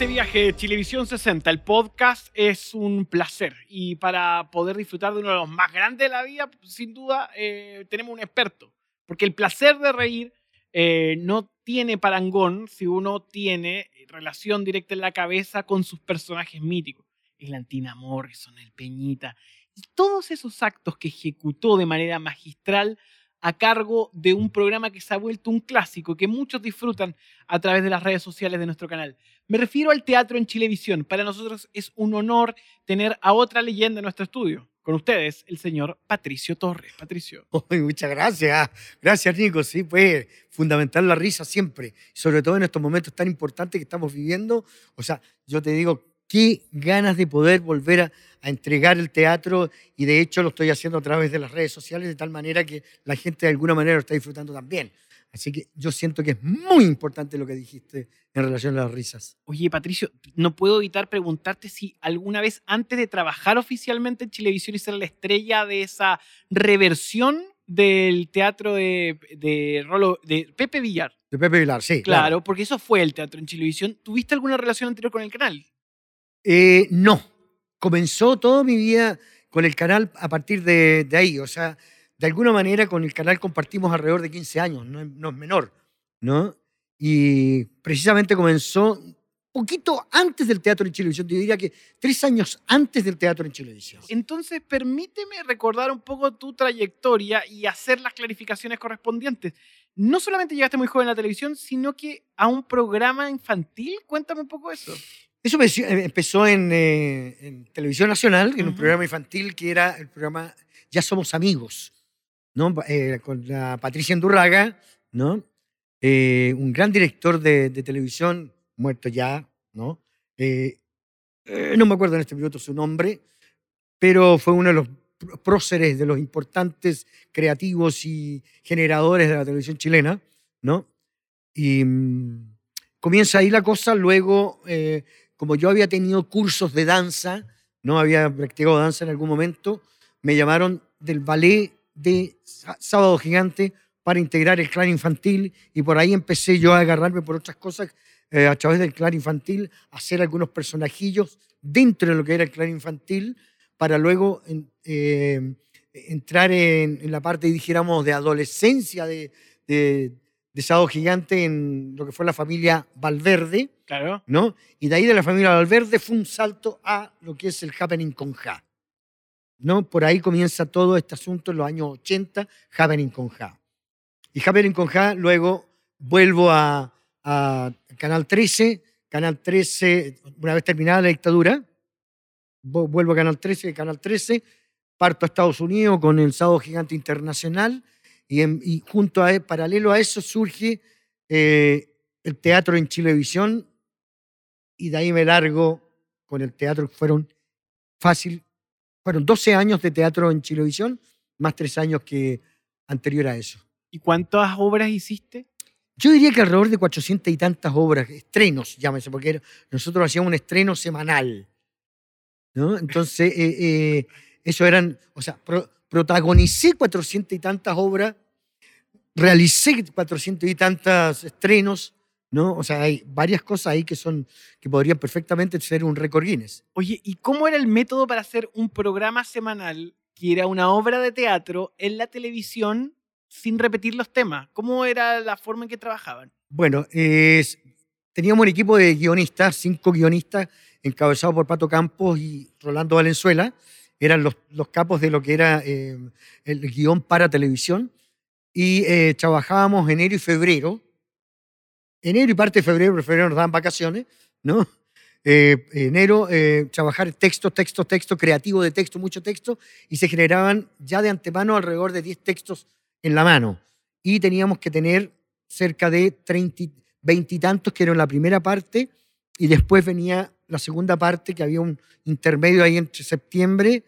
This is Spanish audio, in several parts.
Este viaje de Chilevisión 60, el podcast, es un placer. Y para poder disfrutar de uno de los más grandes de la vida, sin duda, eh, tenemos un experto. Porque el placer de reír eh, no tiene parangón si uno tiene relación directa en la cabeza con sus personajes míticos. El Antina Morrison, el Peñita. Y todos esos actos que ejecutó de manera magistral a cargo de un programa que se ha vuelto un clásico, que muchos disfrutan a través de las redes sociales de nuestro canal. Me refiero al teatro en Chilevisión. Para nosotros es un honor tener a otra leyenda en nuestro estudio. Con ustedes, el señor Patricio Torres. Patricio. Uy, muchas gracias. Gracias, Nico. Sí, pues fundamental la risa siempre. Sobre todo en estos momentos tan importantes que estamos viviendo. O sea, yo te digo, qué ganas de poder volver a, a entregar el teatro y de hecho lo estoy haciendo a través de las redes sociales de tal manera que la gente de alguna manera lo está disfrutando también. Así que yo siento que es muy importante lo que dijiste en relación a las risas. Oye, Patricio, no puedo evitar preguntarte si alguna vez antes de trabajar oficialmente en Chilevisión y ser la estrella de esa reversión del teatro de, de, Rolo, de Pepe Villar. De Pepe Villar, sí. Claro, porque eso fue el teatro en Chilevisión. ¿Tuviste alguna relación anterior con el canal? Eh, no. Comenzó toda mi vida con el canal a partir de, de ahí. O sea, de alguna manera con el canal compartimos alrededor de 15 años, no, no es menor, ¿no? Y precisamente comenzó poquito antes del teatro en Chilevisión, yo diría que tres años antes del teatro en Chilevisión. Entonces, permíteme recordar un poco tu trayectoria y hacer las clarificaciones correspondientes. No solamente llegaste muy joven a la televisión, sino que a un programa infantil. Cuéntame un poco eso. Eso empezó- eh, empezó en, eh, en Televisión Nacional, en un programa infantil que era el programa Ya Somos Amigos, ¿no? Eh, con la Patricia Endurraga, ¿no? Eh, un gran director de, de televisión, muerto ya, ¿no? No me acuerdo en este minuto su nombre, pero fue uno de los pr- próceres, de los importantes creativos y generadores de la televisión chilena, ¿no? Y mm, comienza ahí la cosa, luego, como yo había tenido cursos de danza, no había practicado danza en algún momento, me llamaron del ballet de Sá- Sábado Gigante para integrar el clan infantil y por ahí empecé yo a agarrarme por otras cosas eh, a través del clan infantil, hacer algunos personajillos dentro de lo que era el clan infantil para luego eh, entrar en, la parte, dijéramos, de adolescencia de, de Sábado Gigante en lo que fue la familia Valverde, Claro. ¿no? Y de ahí de la familia Valverde fue un salto a lo que es el Happening con Ja. ¿no? Por ahí comienza todo este asunto en los años 80, Happening con Ja. Y Happening con Ja, luego vuelvo a, a Canal 13, Canal 13, una vez terminada la dictadura, vu- vuelvo a Canal 13, Canal 13, parto a Estados Unidos con el Sábado Gigante Internacional y, en- y junto a, paralelo a eso surge eh, el teatro en Chilevisión y de ahí me largo con el teatro, fueron fácil, fueron 12 años de teatro en Chilevisión, más tres años que anterior a eso. ¿Y cuántas obras hiciste? Yo diría que alrededor de 400 y tantas obras, estrenos, llámese, porque nosotros hacíamos un estreno semanal. ¿no? Entonces, eh, eh, eso eran, o sea, pro- protagonicé 400 y tantas obras, realicé 400 y tantos estrenos, ¿no? O sea, hay varias cosas ahí que son, que podrían perfectamente ser un récord Guinness. Oye, ¿y cómo era el método para hacer un programa semanal que era una obra de teatro en la televisión sin repetir los temas? ¿Cómo era la forma en que trabajaban? Bueno, es- teníamos un equipo de guionistas, cinco guionistas, encabezados por Pato Campos y Rolando Valenzuela. Eran los, los capos de lo que era eh, el guion para televisión. Y eh, trabajábamos enero y febrero. Enero y parte de febrero, porque febrero nos daban vacaciones, ¿no? eh, enero, eh, trabajar texto, texto, texto, creativo de texto, mucho texto, y se generaban ya de antemano alrededor de 10 textos en la mano. Y teníamos que tener cerca de 30, 20 y tantos, que eran la primera parte, y después venía la segunda parte, que había un intermedio ahí entre septiembre,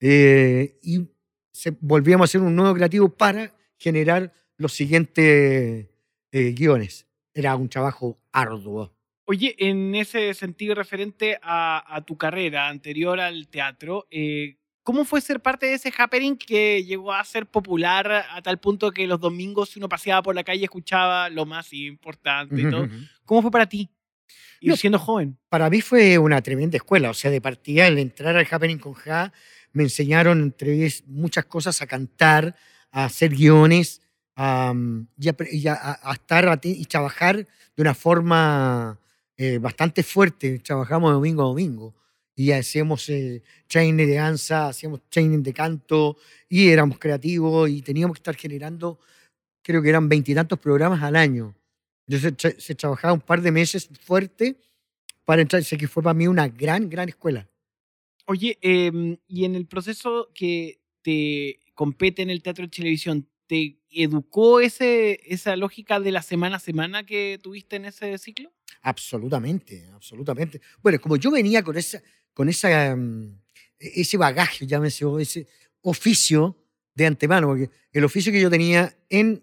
eh, y se, volvíamos a hacer un nuevo creativo para generar los siguientes eh, guiones. Era un trabajo arduo. Oye, en ese sentido referente a, a tu carrera anterior al teatro, eh, ¿cómo fue ser parte de ese happening que llegó a ser popular a tal punto que los domingos uno paseaba por la calle escuchaba lo más importante y todo? ¿Cómo fue para ti? Ir No, siendo joven. Para mí fue una tremenda escuela. O sea, de partida, el entrar al Happening con Ja, me enseñaron entre muchas cosas a cantar, a hacer guiones, a, mm, y a, y a- a- estar y trabajar de una forma eh, bastante fuerte. Trabajamos de domingo a domingo. Y hacíamos eh, training de danza, hacíamos training de canto, y éramos creativos y teníamos que estar generando, creo que eran veintitantos programas al año. Entonces tra- se trabajaba un par de meses fuerte para entrar. Sé que fue para mí una gran, gran escuela. Oye, em, y en el proceso que te compete en el teatro de televisión, ¿te educó ese, esa lógica de la semana a semana que tuviste en ese ciclo? Absolutamente, absolutamente. Bueno, como yo venía con, esa, con esa, mm, e- ese bagaje, llámese, o ese oficio de antemano, porque el oficio que yo tenía en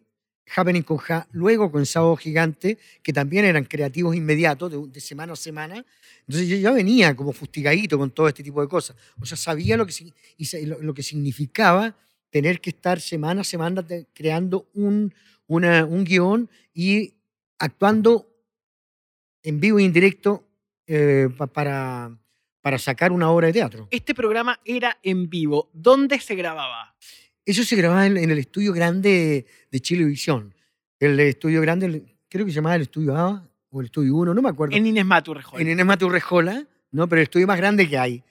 Happening con Ja, luego con Sábado Gigante, que también eran creativos inmediatos, de, de semana a semana. Entonces yo ya venía como fustigadito con todo este tipo de cosas. O sea, sabía lo que, y lo, lo que significaba tener que estar semana a semana creando un, una- un guion y actuando en vivo y en directo eh, pa- para, para sacar una obra de teatro. Este programa era en vivo. ¿Dónde se grababa? Eso se grababa en, en el estudio grande de Chilevisión. El estudio grande, creo que se llamaba el estudio A o el estudio 1, no me acuerdo. En Inés Maturrejón. en Inés Maturrejola, ¿no? pero el estudio más grande que hay.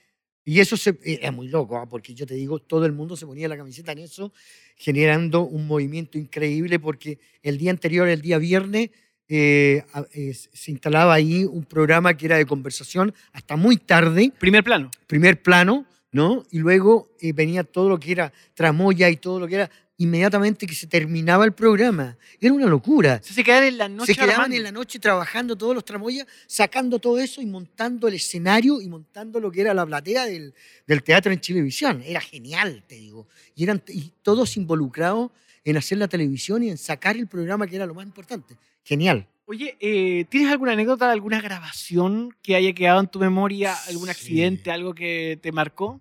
Y eso se, eh, es muy loco, ¿ah? porque yo te digo, todo el mundo se ponía la camiseta en eso, generando un movimiento increíble, porque el día anterior, el día viernes, eh, eh, se instalaba ahí un programa que era de conversación hasta muy tarde, Primer plano. primer plano, ¿no? Y luego eh, venía todo lo que era tramoya y todo lo que era inmediatamente que se terminaba el programa. Era una locura. Se quedaban en la noche se quedaban armando. en la noche trabajando todos los tramoyas, sacando todo eso y montando el escenario y montando lo que era la platea del, del teatro en Chilevisión. Era genial, te digo. Y eran y todos involucrados en hacer la televisión y en sacar el programa que era lo más importante. Genial. Oye, eh, ¿tienes alguna anécdota de alguna grabación que haya quedado en tu memoria? ¿Algún Sí. accidente, algo que te marcó?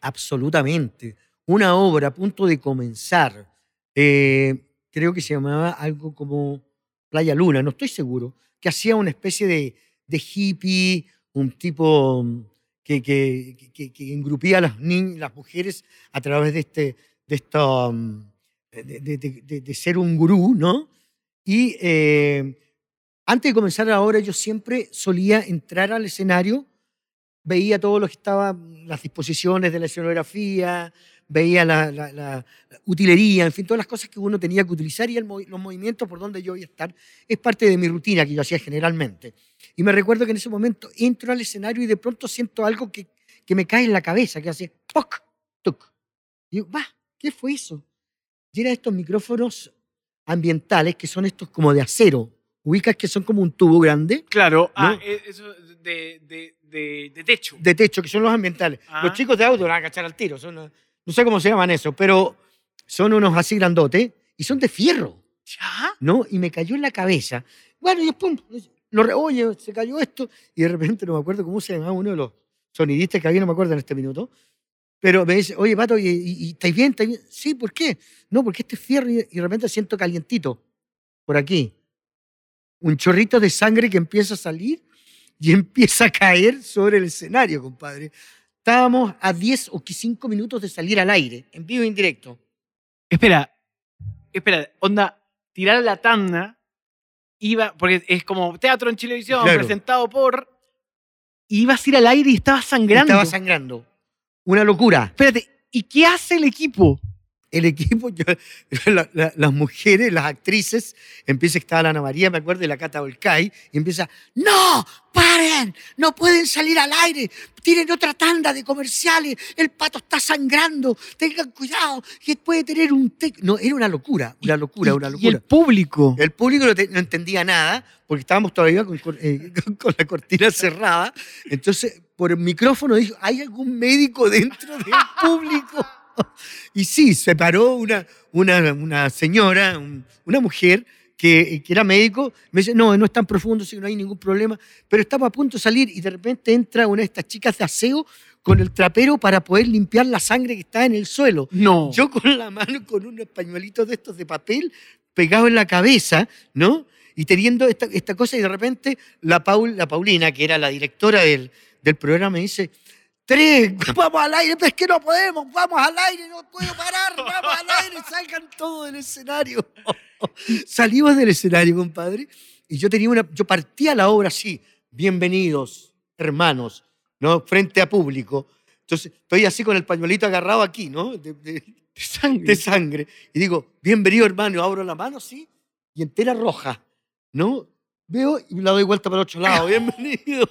Absolutamente. Una obra a punto de comenzar. eh, creo que se llamaba algo como Playa Luna, no estoy seguro. Que hacía una especie de, de hippie, un tipo mm, que, que, que- que engrupía a las, niñas, las mujeres a través de este, de, esta, mm, de, de- ser un gurú, ¿no? Y eh, antes de comenzar la obra, yo siempre solía entrar al escenario veía todo lo que estaba, las disposiciones de la escenografía, veía la, la- la utilería, en fin, todas las cosas que uno tenía que utilizar y el los movimientos por donde yo iba a estar. Es parte de mi rutina que yo hacía generalmente. Y me recuerdo que en ese momento entro al escenario y de pronto siento algo que, que me cae en la cabeza, que hace ¡poc! ¡tuc! Y yo, va, ¿qué fue eso? Y eran estos micrófonos ambientales que son estos como de acero. Ubicas que son como un tubo grande Claro, ah, No. eh, eso de, de, de, de techo. de techo, que son los ambientales. Ah. Los chicos de auto van a cachar al tiro. Son, no sé cómo se llaman eso, pero son unos así grandotes y son de fierro, ¿Ya? ¿no? Y me cayó en la cabeza. Bueno, y pum, lo oye, se cayó esto. Y de repente no me acuerdo cómo se llamaba uno de los sonidistas que había, no me acuerdo en este minuto. Pero me dice, oye, Pato, ¿y, y, y estáis bien? ¿Estáis bien? Sí, ¿por qué? No, porque este es fierro y, y de repente siento calientito por aquí. Un chorrito de sangre que empieza a salir y empieza a caer sobre el escenario, compadre. Estábamos a 10 o 5 minutos de salir al aire, en vivo e indirecto. Espera, espera, onda, tirar la tanda, iba, porque es como teatro en televisión, Claro. presentado por. Ibas a ir al aire y estabas sangrando. Estaba sangrando. Una locura. Espérate, ¿y qué hace el equipo? El equipo, yo- la- la- las mujeres, las actrices, empieza, estaba la Ana María, me acuerdo, y la Cata Volcay, y empieza, ¡No! ¡Paren! ¡No pueden salir al aire! ¡Tienen otra tanda de comerciales! ¡El pato está sangrando! ¡Tengan cuidado! ¡Que puede tener un... tec-". No, era una locura, una locura, una Y locura. el público. El público no, te- no entendía nada porque estábamos todavía con, eh, con la cortina cerrada. Entonces, por el micrófono dijo, ¿hay algún médico dentro del público? Y sí, se paró una, una, una señora, un- una mujer que, que era médico. Me dice, no, no es tan profundo, sí, no hay ningún problema. Pero estaba a punto de salir y de repente entra una de estas chicas de aseo con el trapero para poder limpiar la sangre que está en el suelo. No. Yo con la mano, con unos pañuelitos de estos de papel pegados en la cabeza, ¿no? Y teniendo esta, esta cosa, y de repente la, Paul, la Paulina, que era la directora del, del programa, me dice: Tres, vamos al aire, pero es que no podemos, vamos al aire, no puedo parar, vamos al aire, salgan todos del escenario. Salimos del escenario, compadre, y yo tenía una, yo partía la obra así, bienvenidos, hermanos, ¿no? Frente a público. Entonces, estoy así con el pañuelito agarrado aquí, ¿no? De- de- De sangre. de sangre. Y digo, bienvenido hermano, abro la mano, sí, y entera roja, ¿no? Veo y la doy vuelta para el otro lado, bienvenido.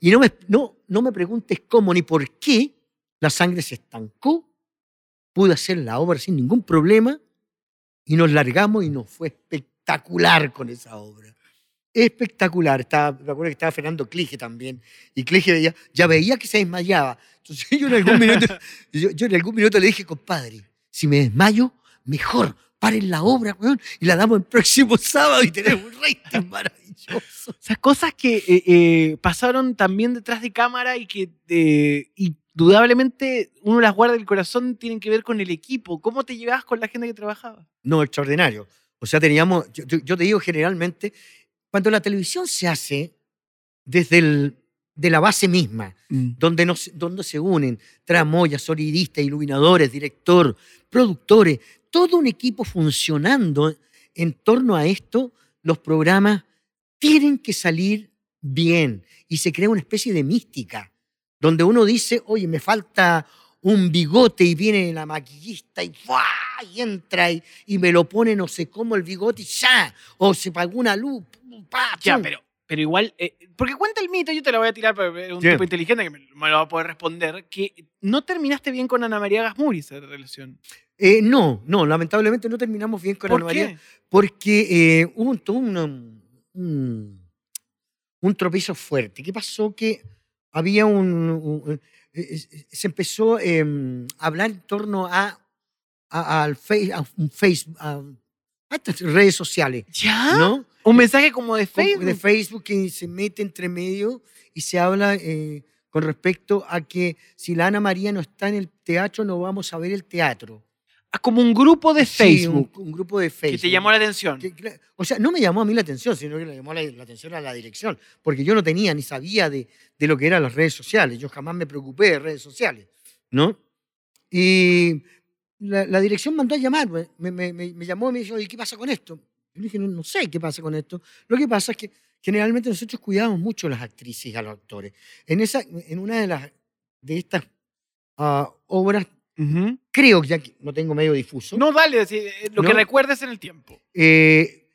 Y no me, no, no me preguntes cómo ni por qué la sangre se estancó, pude hacer la obra sin ningún problema y nos largamos y nos fue espectacular con esa obra. Espectacular. Estaba, me acuerdo que estaba Fernando Clige también. Y Clige veía, ya veía que se desmayaba. Entonces yo en algún minuto, yo, yo en algún minuto le dije, compadre, si me desmayo, mejor paren la obra, weón, y la damos el próximo sábado y tenemos un rating maravilloso. O sea, cosas que eh, eh, pasaron también detrás de cámara y que eh, indudablemente uno las guarda en el corazón, tienen que ver con el equipo. ¿Cómo te llevabas con la gente que trabajaba? No, extraordinario. O sea, teníamos, yo, te digo generalmente, cuando la televisión se hace desde el, de la base misma, donde, nos, donde se unen tramoyas, sonidistas, iluminadores, director, productores, todo un equipo funcionando en torno a esto, los programas tienen que salir bien y se crea una especie de mística, donde uno dice, oye, me falta un bigote y viene la maquillista y, ¡fua! y entra y, y me lo pone no sé cómo el bigote y ya, o se pagó una luz, pa, Ya, pero, pero igual, eh, porque cuenta el mito, yo te lo voy a tirar, pero es un Sí. tipo inteligente que me, me lo va a poder responder, que no terminaste bien con Ana María Gasmuri esa relación. Eh, no, no, lamentablemente no terminamos bien con ¿Por Ana María. qué? porque eh, hubo un, todo un, un, un tropiezo fuerte. ¿Qué pasó? Que había un... eh, eh, se empezó eh, a hablar en torno a, a- al face, a un face- a- a estas redes sociales, ¿Ya? ¿no? Un mensaje como de Facebook. De Facebook que se mete entre medio y se habla eh, con respecto a que si la Ana María no está en el teatro, no vamos a ver el teatro. Como un grupo de Sí, Facebook un, un grupo de que Facebook. te llamó la atención. Que, cla- o sea, no me llamó a mí la atención, sino que le llamó la, la atención a la dirección, porque yo no tenía ni sabía de, de lo que eran las redes sociales, yo jamás me preocupé de redes sociales, ¿no? Y la, la dirección mandó a llamar, me, me- me- me llamó y me dijo, ¿y qué pasa con esto? Yo dije, no, no sé qué pasa con esto. Lo que pasa es que generalmente nosotros cuidamos mucho a las actrices y a los actores. En, esa, en una de, las, de estas ah, obras, Creo que ya que no tengo medio difuso, No, dale, así, eh, lo que ¿No? recuerdes en el tiempo. eh,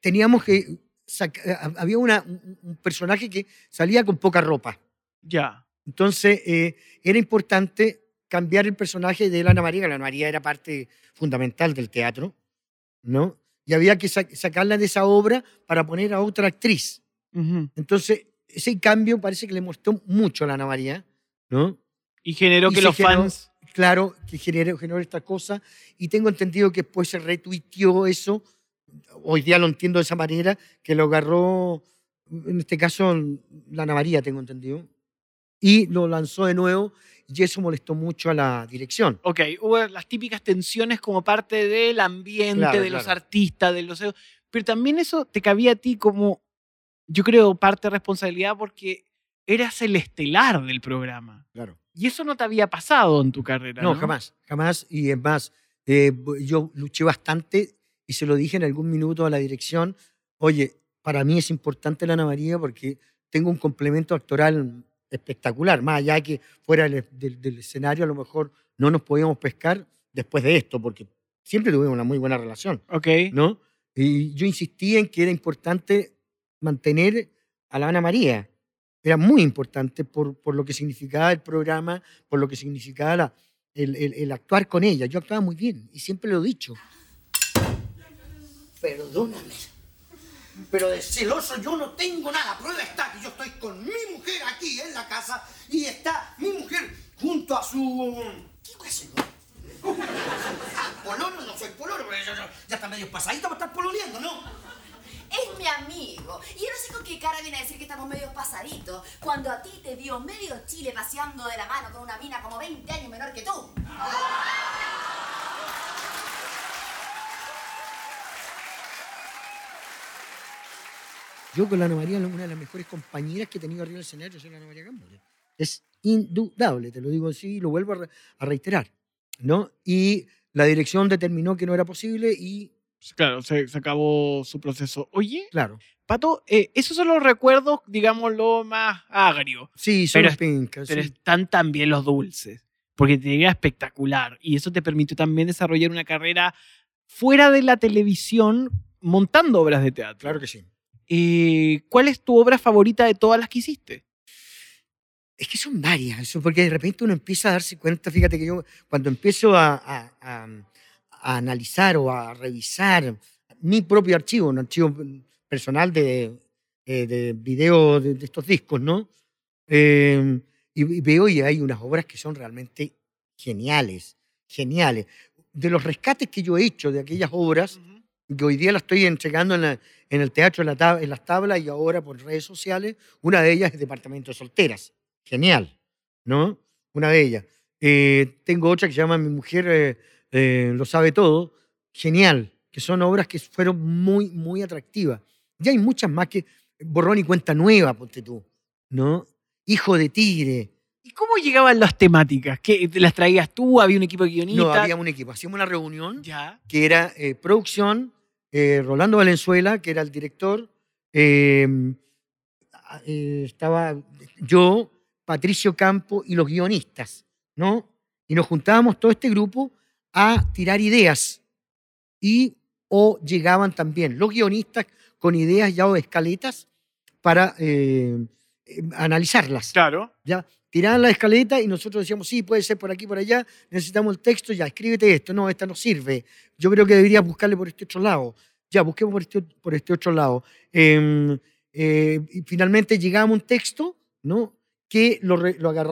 teníamos que saca- había una- un personaje que salía con poca ropa. Ya. Entonces eh, era importante cambiar el personaje de la Ana María, que la Ana María era parte fundamental del teatro, ¿no? Y había que sa- sacarla de esa obra para poner a otra actriz. Entonces, ese cambio parece que le mostró mucho a la Ana María, ¿no? Y generó Y que los generó- fans. Claro, que generó, generó esta cosa. Y tengo entendido que después se retuiteó eso. Hoy día lo entiendo de esa manera, que lo agarró, en este caso, la Ana María, tengo entendido. Y lo lanzó de nuevo. Y eso molestó mucho a la dirección. Ok, hubo las típicas tensiones como parte del ambiente, Claro, de los artistas, de los... Pero también eso te cabía a ti como, yo creo, parte de responsabilidad porque eras el estelar del programa. Claro. Y eso no te había pasado en tu carrera. No, No, jamás, jamás. Y es más, eh, yo luché bastante y se lo dije en algún minuto a la dirección. Oye, para mí es importante la Ana María porque tengo un complemento actoral espectacular. Más allá de que fuera del, del- del escenario a lo mejor no nos podíamos pescar, después de esto, porque siempre tuvimos una muy buena relación, Ok. ¿no? Y yo insistí en que era importante mantener a la Ana María. Era muy importante por, por lo que significaba el programa, por lo que significaba el, el- actuar con ella. Yo actuaba muy bien y siempre lo he dicho. Perdóname, pero de celoso yo no tengo nada. Prueba está que yo estoy con mi mujer aquí en la casa y está mi mujer junto a su... ¿Qué es? Pololo, no soy pololo, pero ya- ya está medio pasadito para estar pololeando, ¿no? Es mi amigo. Y yo no sé con qué cara viene a decir que estamos medio pasaditos. Cuando a ti te dio medio Chile paseando de la mano con una mina como 20 años menor que tú. Yo con la Ana María, una de las mejores compañeras que he tenido arriba del escenario es la Ana María. Es indudable, te lo digo así y lo vuelvo a, a reiterar. ¿no? Y la dirección determinó que no era posible y, Claro, se, se acabó su proceso. Oye, claro, Pato, eh, esos son los recuerdos, digámoslo, más agrios. sí, son Pero los pincas. Pero sí. están también los dulces. Porque te llega espectacular. Y eso te permitió también desarrollar una carrera fuera de la televisión montando obras de teatro. Claro que sí. Eh, ¿Cuál es tu obra favorita de todas las que hiciste? Es que son varias, porque de repente uno empieza a darse cuenta, fíjate que yo cuando empiezo a, a- a- a analizar o a revisar mi propio archivo, un archivo personal de, eh, de video de, de estos discos, ¿no? Eh, y, veo y hay unas obras que son realmente geniales, geniales. De los rescates que yo he hecho de aquellas obras, que hoy día la estoy entregando en, la- en el teatro, en, la tab- en las tablas y ahora por redes sociales. Una de ellas es Departamento de Solteras. Genial, ¿no? Una de ellas. Eh, tengo otra que se llama Mi mujer eh, eh, lo sabe todo. Genial, que son obras que fueron muy, muy atractivas. Y hay muchas más que Borrón y Cuenta Nueva, ponte tú, ¿no? Hijo de Tigre. ¿Y cómo llegaban las temáticas? ¿Qué, ¿Te las traías tú? ¿Había un equipo de guionistas? No, había un equipo. Hacíamos una reunión Ya. que era eh, producción, eh, Rolando Valenzuela, que era el director, eh, estaba yo, Patricio Campo y los guionistas, ¿no? Y nos juntábamos todo este grupo a tirar ideas y o llegaban también los guionistas con ideas ya o escaletas para eh, eh, analizarlas. Claro. Ya tiraban la escaleta y nosotros decíamos, sí, puede ser por aquí, por allá, necesitamos el texto, ya, escríbete esto, no, esta no sirve, yo creo que deberías buscarle por este otro lado, ya, busquemos por este, por este otro lado. Em, eh, y finalmente llegamos a un texto, ¿no? Que lo, lo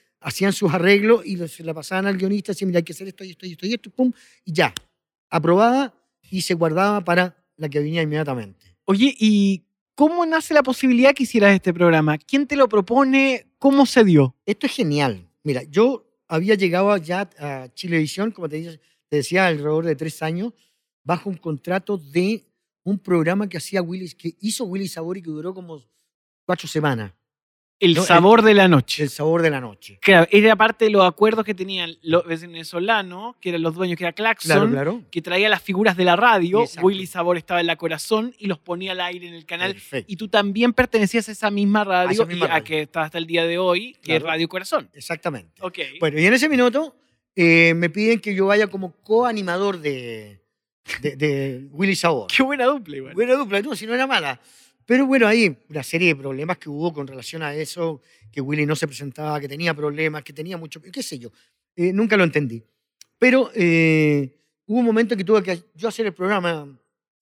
hacían sus arreglos y se la pasaban al guionista, decían, mira, hay que hacer esto y esto y esto y esto, pum, y ya, aprobada y se guardaba para la que venía inmediatamente. Oye, ¿y cómo nace la posibilidad que hicieras este programa? ¿Quién te lo propone? ¿Cómo se dio? Esto es genial. Mira, yo había llegado ya a Chilevisión, como te, decía, alrededor de tres años, bajo un contrato de un programa que hacía Willy, que hizo Willy Sabori que duró como cuatro semanas. El No, el- sabor de la noche. El sabor de la noche. Claro, era parte de los acuerdos que tenían los venezolanos, que eran los dueños, que era Claxon, Claro, claro. que traía las figuras de la radio. Exacto. Willy Sabor estaba en la corazón y los ponía al aire en el canal. Perfecto. Y tú también pertenecías a esa misma radio, esa misma y a que está hasta el día de hoy, que es. Radio Corazón. Exactamente. Ok. Bueno, y en ese minuto eh, me piden que yo vaya como coanimador de, de, de Willy Sabor. Qué buena dupla, igual. Buena dupla, no, si no era mala. Pero bueno, hay una serie de problemas que hubo con relación a eso, que Willy no se presentaba, que tenía problemas, que tenía mucho, qué sé yo. Eh, nunca lo entendí. Pero eh, hubo un momento que tuve que yo hacer el programa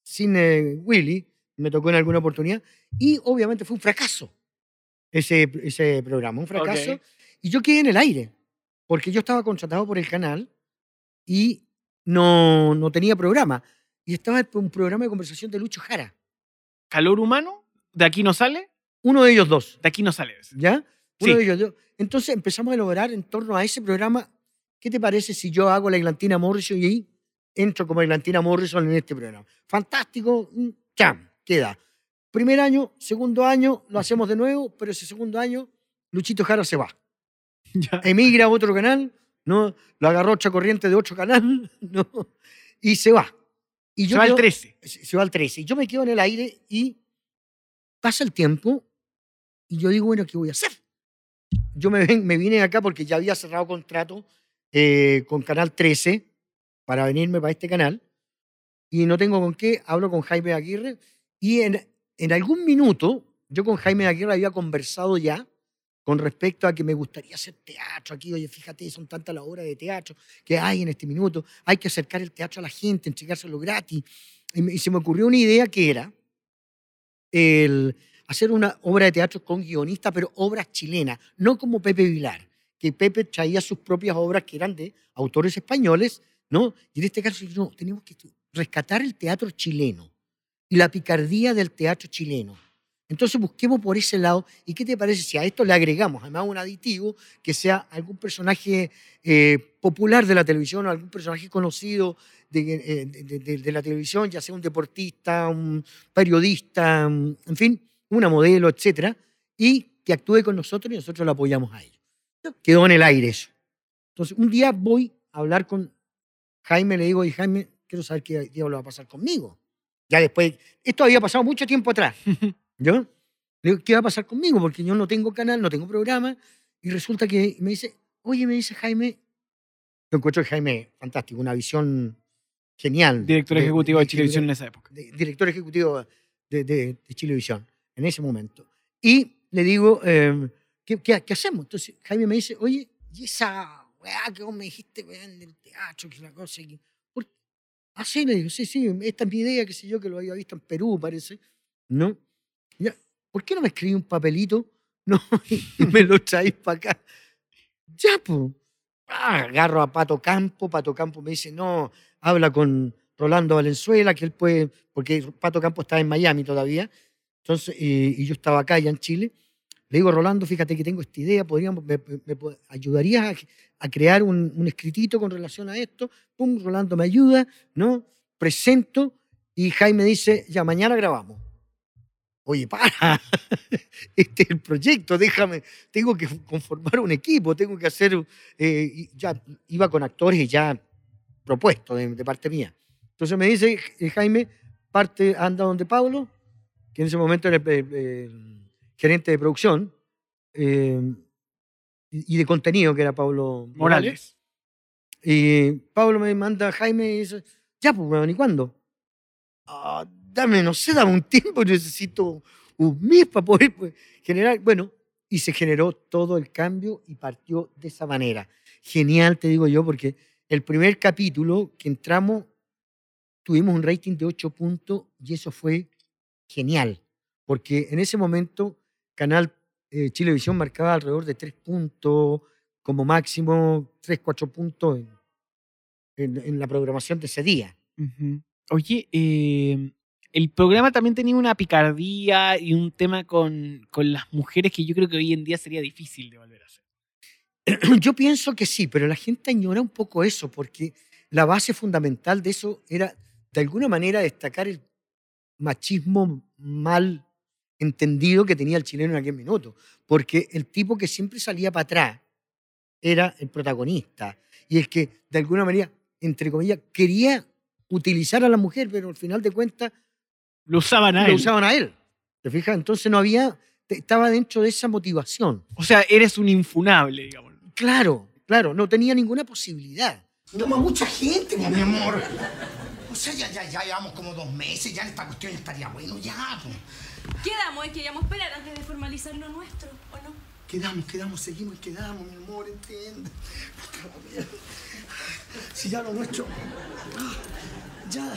sin eh, Willy, me tocó en alguna oportunidad, y obviamente fue un fracaso ese, ese programa, un fracaso. Y yo quedé en el aire, porque yo estaba contratado por el canal y no, no tenía programa. Y estaba en un programa de conversación de Lucho Jara. ¿Calor humano? ¿De aquí no sale? Uno de ellos dos. De aquí no sale. ¿Ya? Uno Sí. de ellos dos. Entonces empezamos a elaborar en torno a ese programa. ¿Qué te parece si yo hago la Eglantina Morrison y ahí entro como Eglantina Morrison en este programa? Fantástico. mm, Cham, queda. Primer año, segundo año, lo hacemos de nuevo, pero ese segundo año, Luchito Jara se va. Emigra a otro canal, ¿no? Lo agarró otra corriente de otro canal, ¿no? Y se va. Y Se va al quedo- 13. Se va al 13. Y yo me quedo en el aire y pasa el tiempo y yo digo, bueno, ¿qué voy a hacer? Yo me, me vine acá porque ya había cerrado contrato eh, con Canal 13 para venirme para este canal y no tengo con qué, hablo con Jaime Aguirre y en, en algún minuto yo con Jaime Aguirre había conversado ya con respecto a que me gustaría hacer teatro aquí, oye, fíjate, son tantas las obras de teatro que hay en este minuto, hay que acercar el teatro a la gente, entregárselo gratis. Y, me- se me ocurrió una idea que era el hacer una obra de teatro con guionista, pero obras chilenas, no como Pepe Vilar, que Pepe traía sus propias obras que eran de autores españoles, ¿no? Y en este caso, no, tenemos que rescatar el teatro chileno y la picardía del teatro chileno. Entonces busquemos por ese lado. ¿Y qué te parece si a esto le agregamos además un aditivo que sea algún personaje eh, popular de la televisión o algún personaje conocido de, eh, la televisión, ya sea un deportista, un periodista, en fin, una modelo, etcétera, y que actúe con nosotros y nosotros lo apoyamos a ellos. Quedó en el aire eso. Entonces, un día voy a hablar con Jaime, le digo, y Jaime, quiero saber qué diablo va a pasar conmigo. Ya después, esto había pasado mucho tiempo atrás. ¿Yo? Le digo, ¿qué va a pasar conmigo? Porque yo no tengo canal, no tengo programa. Y resulta que me dice, oye, me dice Jaime, yo encuentro a Jaime fantástico, una visión genial. Director de- ejecutivo de, de- Chilevisión en esa época. de- director ejecutivo de, de, Chilevisión en ese momento. Y le digo, eh, ¿qué, qué, qué hacemos? Entonces Jaime me dice, oye, y esa weá que vos me dijiste, weón, del teatro, que la cosa. Que, ¿por qué? Ah, sí, le digo, sí, sí, esta es mi idea, que sé yo, que lo había visto en Perú, parece. ¿No? ¿Por qué no me escribí un papelito? No, y me lo traes para acá. Ya, pues. Agarro a Pato Campo, Pato Campo me dice, no, habla con Rolando Valenzuela, que él puede, porque Pato Campo está en Miami todavía, entonces, y, yo estaba acá ya en Chile. Le digo, Rolando, fíjate que tengo esta idea, podríamos, me, ayudarías a, a crear un, un escritito con relación a esto. Pum, Rolando me ayuda, ¿no? Presento y Jaime dice, ya, mañana grabamos. Oye, para, este es el proyecto, déjame, tengo que conformar un equipo, tengo que hacer, eh, y ya iba con actores ya propuestos de, de parte mía. Entonces me dice eh, Jaime, parte, anda donde Pablo, que en ese momento era el, el- el gerente de producción, eh, y y de contenido, que era Pablo Morales. y Pablo me manda Jaime y dice, ya, pues, ¿y cuándo? "Ah, dame, no sé, dame un tiempo, necesito un mes para poder pues, generar. Bueno, y se generó todo el cambio y partió de esa manera. Genial, te digo yo, porque el primer capítulo que entramos, tuvimos un rating de 8 puntos y eso fue genial, porque en ese momento Canal eh, Chilevisión marcaba alrededor de 3 puntos, como máximo 3, 4 puntos en, en- en la programación de ese día. Oye, eh, el programa también tenía una picardía y un tema con, con las mujeres que yo creo que hoy en día sería difícil de volver a hacer. Yo pienso que sí, pero la gente añora un poco eso, porque la base fundamental de eso era, de alguna manera, destacar el machismo mal entendido que tenía el chileno en aquel minuto. Porque el tipo que siempre salía para atrás era el protagonista y el que, de alguna manera, entre comillas, quería utilizar a la mujer, pero al final de cuentas Lo usaban a lo él. usaban a él. ¿Te fijas? Entonces no había, estaba dentro de esa motivación. O sea, eres un infunable, digamos. Claro, claro, no tenía ninguna posibilidad. Toma mucha gente, mi amor. O sea, ya, ya, ya llevamos como dos meses, ya esta cuestión estaría bueno, ya. pues. Quedamos en que íbamos a esperar antes de formalizar lo nuestro, ¿o no? Quedamos, quedamos, seguimos y quedamos, mi amor, entiende. Si ya lo nuestro. Ya,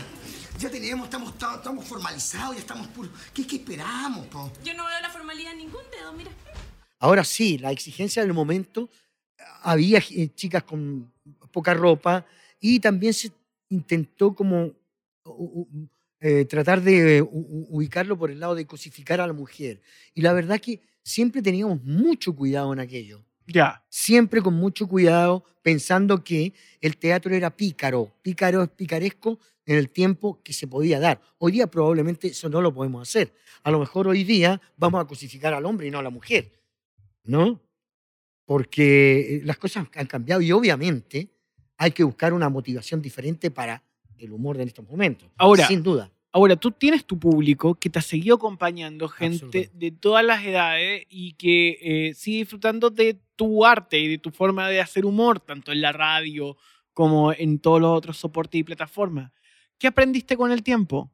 ya teníamos, estamos, estamos, formalizados, ya estamos puros. ¿Qué, qué esperamos, po? Yo no veo la formalidad en ningún dedo, mira. Ahora sí, la exigencia del momento, había eh, chicas con poca ropa y también se intentó como eh, tratar de u- ubicarlo por el lado de cosificar a la mujer. Y la verdad que siempre teníamos mucho cuidado en aquello. Ya. Siempre con mucho cuidado, pensando que el teatro era pícaro. Pícaro es picaresco en el tiempo que se podía dar. Hoy día probablemente eso no lo podemos hacer. A lo mejor hoy día vamos a cosificar al hombre y no a la mujer. ¿No? Porque eh, las cosas han cambiado y obviamente hay que buscar una motivación diferente para el humor de estos momentos. Ahora, Sin duda. Ahora, tú tienes tu público que te ha seguido acompañando, gente de todas las edades y que eh, sigue disfrutando de tu arte y de tu forma de hacer humor, tanto en la radio como en todos los otros soportes y plataformas. ¿Qué aprendiste con el tiempo?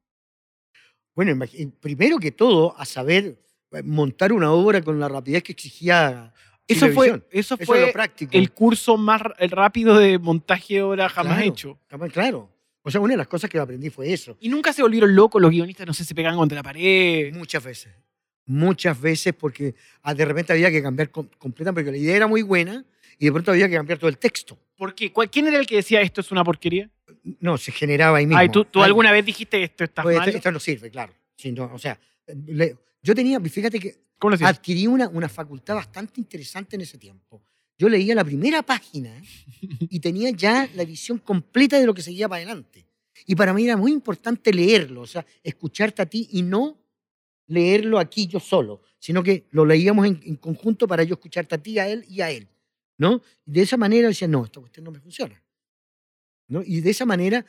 Bueno, primero que todo, a saber eh, montar una obra con la rapidez que exigía Eso fue, eso es fue lo práctico. el curso más rápido de montaje de obra jamás Claro, hecho. jamás- Claro. O sea, una de las cosas que aprendí fue eso. Y nunca se volvieron locos los guionistas, no sé, se pegaban contra la pared. Muchas veces. Muchas veces porque ah, de repente había que cambiar com- completamente, porque la idea era muy buena y de pronto había que cambiar todo el texto. ¿Por qué? ¿Cuál- ¿Quién era el que decía esto es una porquería? No, se generaba ahí mismo. Ay, ¿tú, tú Ay, alguna vez dijiste esto está pues, mal? esto, esto no sirve, claro. Sí, no, o sea, le- yo tenía, fíjate que ¿Cómo lo adquirí una, una facultad bastante interesante en ese tiempo. Yo leía la primera página y tenía ya la visión completa de lo que seguía para adelante. Y para mí era muy importante leerlo, o sea, escucharte a ti y no leerlo aquí yo solo, sino que lo leíamos en, en conjunto para yo escucharte a ti, a él y a él. ¿no? De esa manera decía, no, esta cuestión no me funciona. ¿No? Y de esa manera,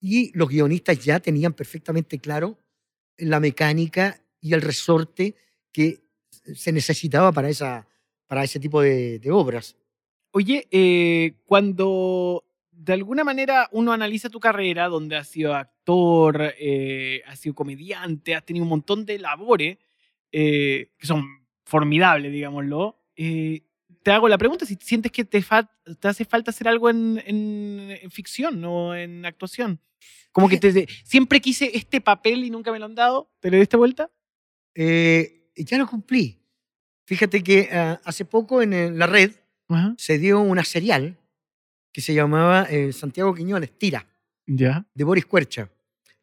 y los guionistas ya tenían perfectamente claro la mecánica y el resorte que se necesitaba para, esa, para ese tipo de, de obras. Oye, eh, cuando de alguna manera uno analiza tu carrera, donde has sido actor, eh, has sido comediante, has tenido un montón de labores eh, que son formidables, digámoslo, eh, te hago la pregunta si sientes que te, fa- te hace falta hacer algo en, en- en ficción o en actuación. Como que te, siempre quise este papel y nunca me lo han dado. ¿Te lo diste vuelta? Eh, ya lo cumplí. Fíjate que ah, hace poco en el- la red se dio una serial que se llamaba eh, Santiago Quiñones, Tira, Ya. de Boris Cuercha.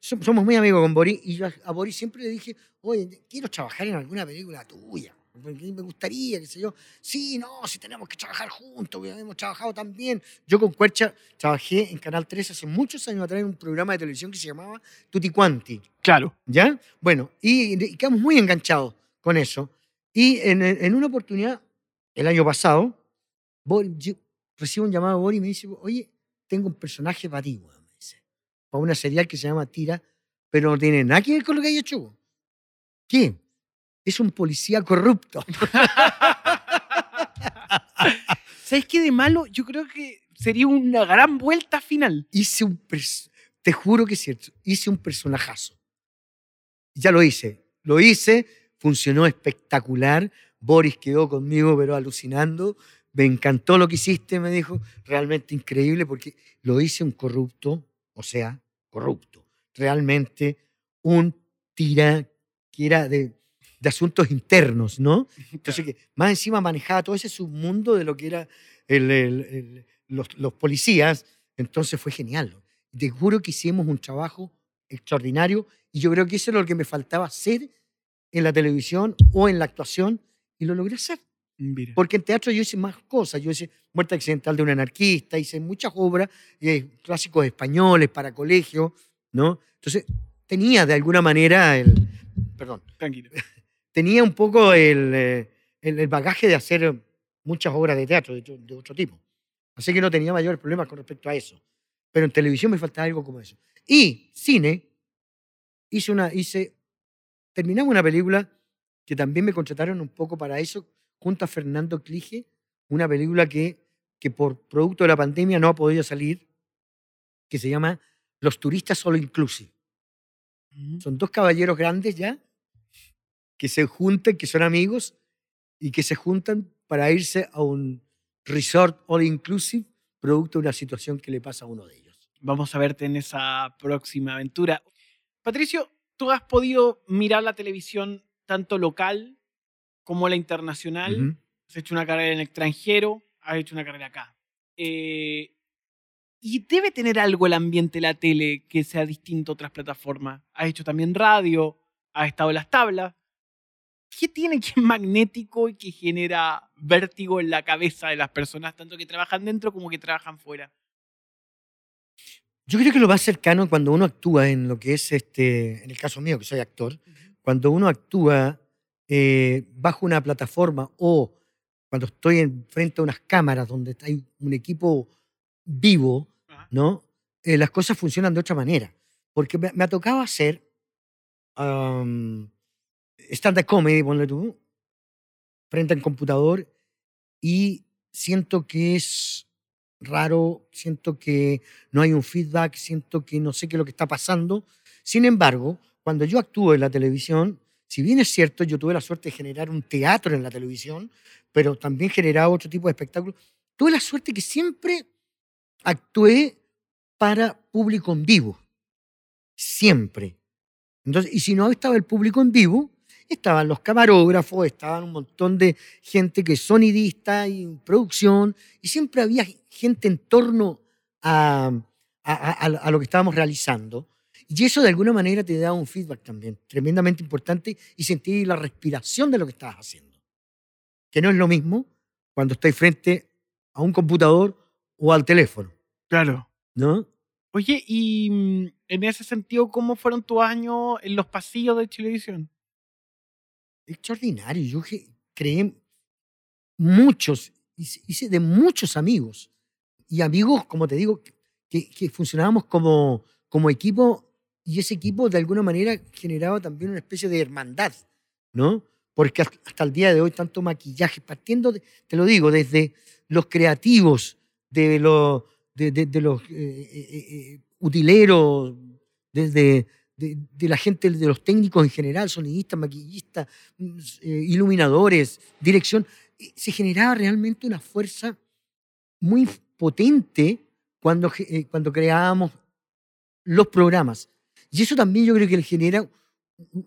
Som- Somos muy amigos con Boris y yo a Boris siempre le dije, oye, quiero trabajar en alguna película tuya. Me gustaría, qué sé yo. Sí, no, si tenemos que trabajar juntos, hemos trabajado tan bien. Yo con Cuercha trabajé en Canal 3 hace muchos años atrás en un programa de televisión que se llamaba Tutti Quanti. Claro. ¿Ya? Bueno, y, y quedamos muy enganchados con eso. Y en, en una oportunidad, el año pasado, Boris- yo recibo un llamado de Boris y me dice, oye, tengo un personaje para ti, weón", me dice, para una serial que se llama Tira, pero no tiene nada que ver con lo que hay hecho. weón". ¿Qué? Es un policía corrupto. ¿Sabes qué de malo? Yo creo que sería una gran vuelta final. Hice un, te juro que es cierto, hice un personajazo. Ya lo hice, lo hice, funcionó espectacular. Boris quedó conmigo, pero alucinando. Me encantó lo que hiciste, me dijo. Realmente increíble porque lo hice un corrupto, o sea, corrupto. Realmente un tira que era de, de asuntos internos, ¿no? Entonces, que más encima manejaba todo ese submundo de lo que era el- el- el- los, los policías. Entonces fue genial. Te juro que hicimos un trabajo extraordinario y yo creo que eso era lo que me faltaba hacer en la televisión o en la actuación y lo logré hacer. Mira. Porque en teatro yo hice más cosas. Yo hice Muerte Accidental de un anarquista, hice muchas obras, eh, clásicos españoles para colegio, ¿no? Entonces tenía de alguna manera el. Perdón. Tranquilo. Tenía un poco el, eh, el, el bagaje de hacer muchas obras de teatro de, otro- de otro tipo. Así que no tenía mayores problemas con respecto a eso. Pero en televisión me faltaba algo como eso. Y cine, hice una. Hice, terminamos una película que también me contrataron un poco para eso, junto a Fernando Clige, una película que, que por producto de la pandemia no ha podido salir, que se llama Los turistas solo inclusive. Son dos caballeros grandes ya, que se juntan, que son amigos y que se juntan para irse a un resort all inclusive producto de una situación que le pasa a uno de ellos. Vamos a verte en esa próxima aventura. Patricio, tú has podido mirar la televisión tanto local como la internacional. Has hecho una carrera en el extranjero, has hecho una carrera acá. Eh, y debe tener algo el ambiente de la tele que sea distinto a otras plataformas. Has hecho también radio, has estado en las tablas. ¿Qué tiene que es magnético y que genera vértigo en la cabeza de las personas, tanto que trabajan dentro como que trabajan fuera? Yo creo que lo más cercano cuando uno actúa en lo que es, este, en el caso mío, que soy actor, cuando uno actúa eh, bajo una plataforma o cuando estoy en, frente a unas cámaras donde hay un equipo vivo, ¿no? Eh, las cosas funcionan de otra manera. Porque me, ha tocado hacer stand-up comedy, ponle tú, frente al computador y siento que es raro, siento que no hay un feedback, siento que no sé qué es lo que está pasando. Sin embargo, cuando yo actúo en la televisión, si bien es cierto, yo tuve la suerte de generar un teatro en la televisión, pero también generaba otro tipo de espectáculos, tuve la suerte que siempre actué para público en vivo. Siempre. Entonces, y si no estaba el público en vivo, estaban los camarógrafos, estaban un montón de gente que es sonidista y producción, y siempre había gente en torno a, a, lo que estábamos realizando. Y eso de alguna manera te da un feedback también, tremendamente importante, y sentir la respiración de lo que estabas haciendo. Que no es lo mismo cuando estáis frente a un computador o al teléfono. Claro. ¿No? Oye, y mm, en ese sentido, ¿cómo fueron tus años en los pasillos de televisión? Extraordinario. Yo creé muchos, hice de muchos amigos. Y amigos, como te digo, que, funcionábamos como, equipo y ese equipo de alguna manera generaba también una especie de hermandad, ¿no? Porque hasta el día de hoy tanto maquillaje, partiendo, te lo digo, desde los creativos, de los, de, los eh, eh, eh, utileros, desde de, la gente, de los técnicos en general, sonidistas, maquillistas, mm, eh, iluminadores, dirección, eh, se generaba realmente una fuerza muy potente cuando, eh, cuando creábamos los programas. Y eso también yo creo que le genera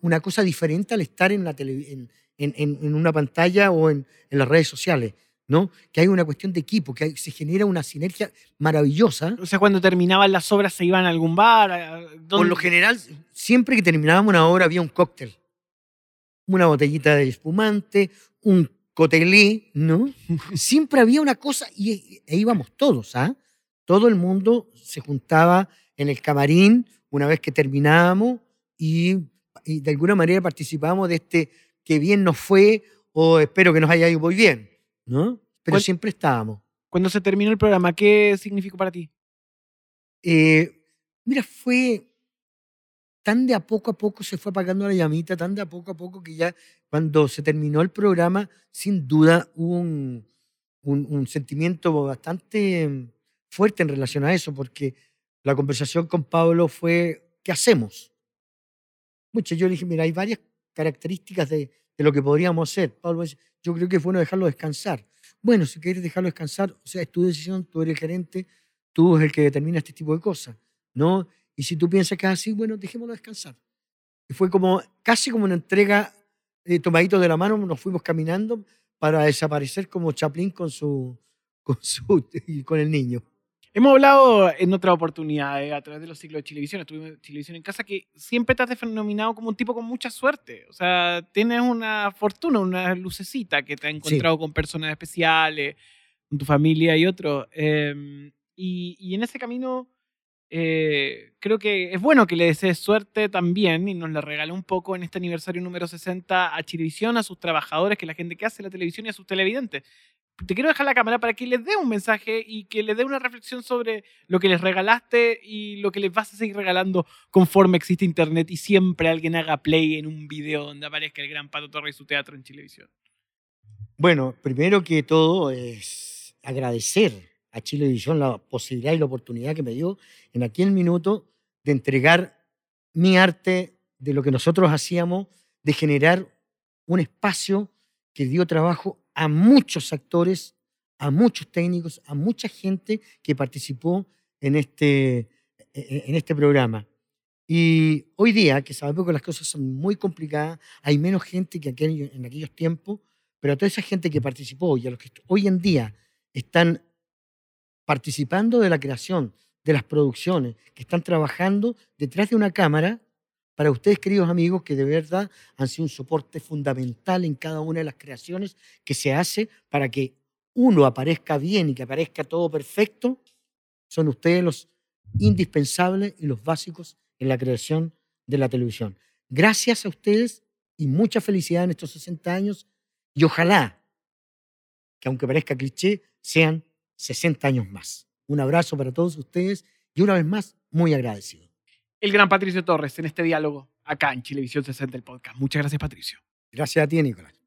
una cosa diferente al estar en, la en, en, una pantalla o en, las redes sociales. ¿No? Que hay una cuestión de equipo, que se genera una sinergia maravillosa. O sea, cuando terminaban las obras se iban a algún bar. Por lo general, siempre que terminábamos una obra había un cóctel. Una botellita de espumante, un cotelé, ¿no? siempre había una cosa y e íbamos todos, ¿ah? Todo el mundo se juntaba en el camarín una vez que terminábamos y, y de alguna manera participábamos de este que bien nos fue o espero que nos haya ido muy bien. ¿no? Pero siempre estábamos. Cuando se terminó el programa, ¿qué significó para ti? Eh, mira, fue tan de a poco a poco se fue apagando la llamita, tan de a poco a poco que ya cuando se terminó el programa, sin duda hubo un, un, sentimiento bastante fuerte en relación a eso, porque la conversación con Pablo fue, ¿qué hacemos? Mucho, yo le dije, mira, hay varias características de, de lo que podríamos hacer. Pablo dice, yo creo que es bueno dejarlo descansar. Bueno, si quieres dejarlo descansar, o sea, es tu decisión, tú eres el gerente, tú eres el que determina este tipo de cosas, ¿no? Y si tú piensas que es así, bueno, dejémoslo descansar. Y fue como, casi como una entrega de tomadito de la mano, nos fuimos caminando para desaparecer como Chaplin con su, con su, con el niño. Hemos hablado en otra oportunidad a través de los ciclos de televisión, estuvimos televisión en casa, que siempre te has denominado como un tipo con mucha suerte. O sea, tienes una fortuna, una lucecita que te ha encontrado con personas especiales, con tu familia y otros. Em, y, en ese camino eh, creo que es bueno que le desees suerte también y nos la regale un poco en este aniversario número 60 a Chilevisión, a sus trabajadores, que es la gente que hace la televisión y a sus televidentes te quiero dejar la cámara para que les dé un mensaje y que les dé una reflexión sobre lo que les regalaste y lo que les vas a seguir regalando conforme existe internet y siempre alguien haga play en un video donde aparezca el gran Pato Torre y su teatro en televisión. Bueno, primero que todo es agradecer a Chilevisión la posibilidad y la oportunidad que me dio en aquel minuto de entregar mi arte de lo que nosotros hacíamos, de generar un espacio que dio trabajo a muchos actores, a muchos técnicos, a mucha gente que participó en este, e, e, en este programa. Y hoy día, que sabemos que las cosas son muy complicadas, hay menos gente que en aquellos tiempos, pero a toda esa gente que participó y a los que hoy en día están participando de la creación, de las producciones, que están trabajando detrás de una cámara, para ustedes, queridos amigos, que de verdad han sido un soporte fundamental en cada una de las creaciones que se hace para que uno aparezca bien y que aparezca todo perfecto, son ustedes los indispensables y los básicos en la creación de la televisión. Gracias a ustedes y mucha felicidad en estos 60 años y ojalá que aunque parezca cliché, sean 60 años más. Un abrazo para todos ustedes y una vez más, muy agradecido. El gran Patricio Torres en este diálogo acá en Chilevisión 60 el podcast. Muchas gracias, Patricio. Gracias a ti, Nicolás.